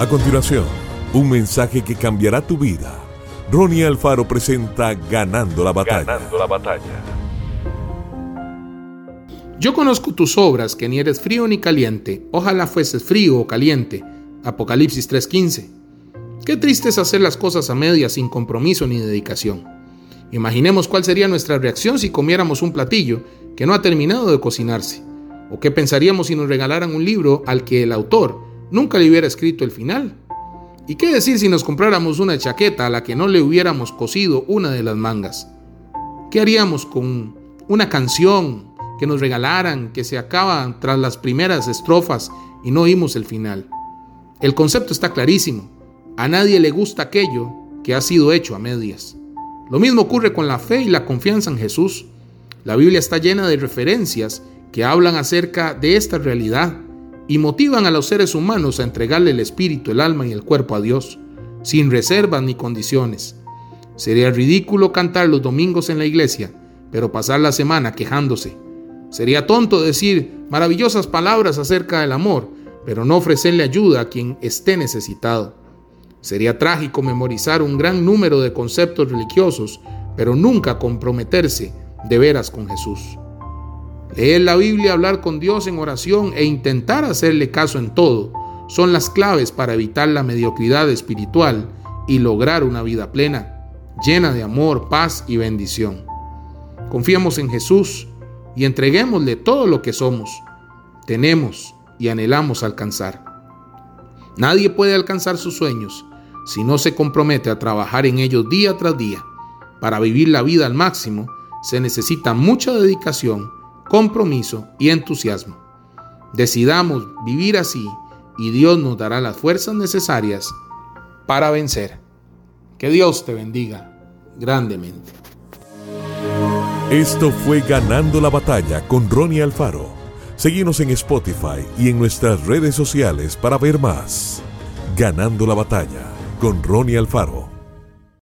A continuación, un mensaje que cambiará tu vida. Ronnie Alfaro presenta Ganando la batalla. Ganando la batalla. Yo conozco tus obras, que ni eres frío ni caliente. Ojalá fueses frío o caliente. Apocalipsis 3:15. Qué triste es hacer las cosas a medias sin compromiso ni dedicación. Imaginemos cuál sería nuestra reacción si comiéramos un platillo que no ha terminado de cocinarse. O qué pensaríamos si nos regalaran un libro al que el autor nunca le hubiera escrito el final. ¿Y qué decir si nos compráramos una chaqueta a la que no le hubiéramos cosido una de las mangas? ¿Qué haríamos con una canción que nos regalaran que se acaba tras las primeras estrofas y no oímos el final? El concepto está clarísimo. A nadie le gusta aquello que ha sido hecho a medias. Lo mismo ocurre con la fe y la confianza en Jesús. La Biblia está llena de referencias que hablan acerca de esta realidad y motivan a los seres humanos a entregarle el espíritu, el alma y el cuerpo a Dios, sin reservas ni condiciones. Sería ridículo cantar los domingos en la iglesia, pero pasar la semana quejándose. Sería tonto decir maravillosas palabras acerca del amor, pero no ofrecerle ayuda a quien esté necesitado. Sería trágico memorizar un gran número de conceptos religiosos, pero nunca comprometerse de veras con Jesús. Leer la Biblia, hablar con Dios en oración e intentar hacerle caso en todo son las claves para evitar la mediocridad espiritual y lograr una vida plena, llena de amor, paz y bendición. Confiemos en Jesús y entreguémosle todo lo que somos, tenemos y anhelamos alcanzar. Nadie puede alcanzar sus sueños si no se compromete a trabajar en ellos día tras día. Para vivir la vida al máximo se necesita mucha dedicación compromiso y entusiasmo. Decidamos vivir así y Dios nos dará las fuerzas necesarias para vencer. Que Dios te bendiga grandemente. Esto fue Ganando la Batalla con Ronnie Alfaro. Seguimos en Spotify y en nuestras redes sociales para ver más. Ganando la Batalla con Ronnie Alfaro.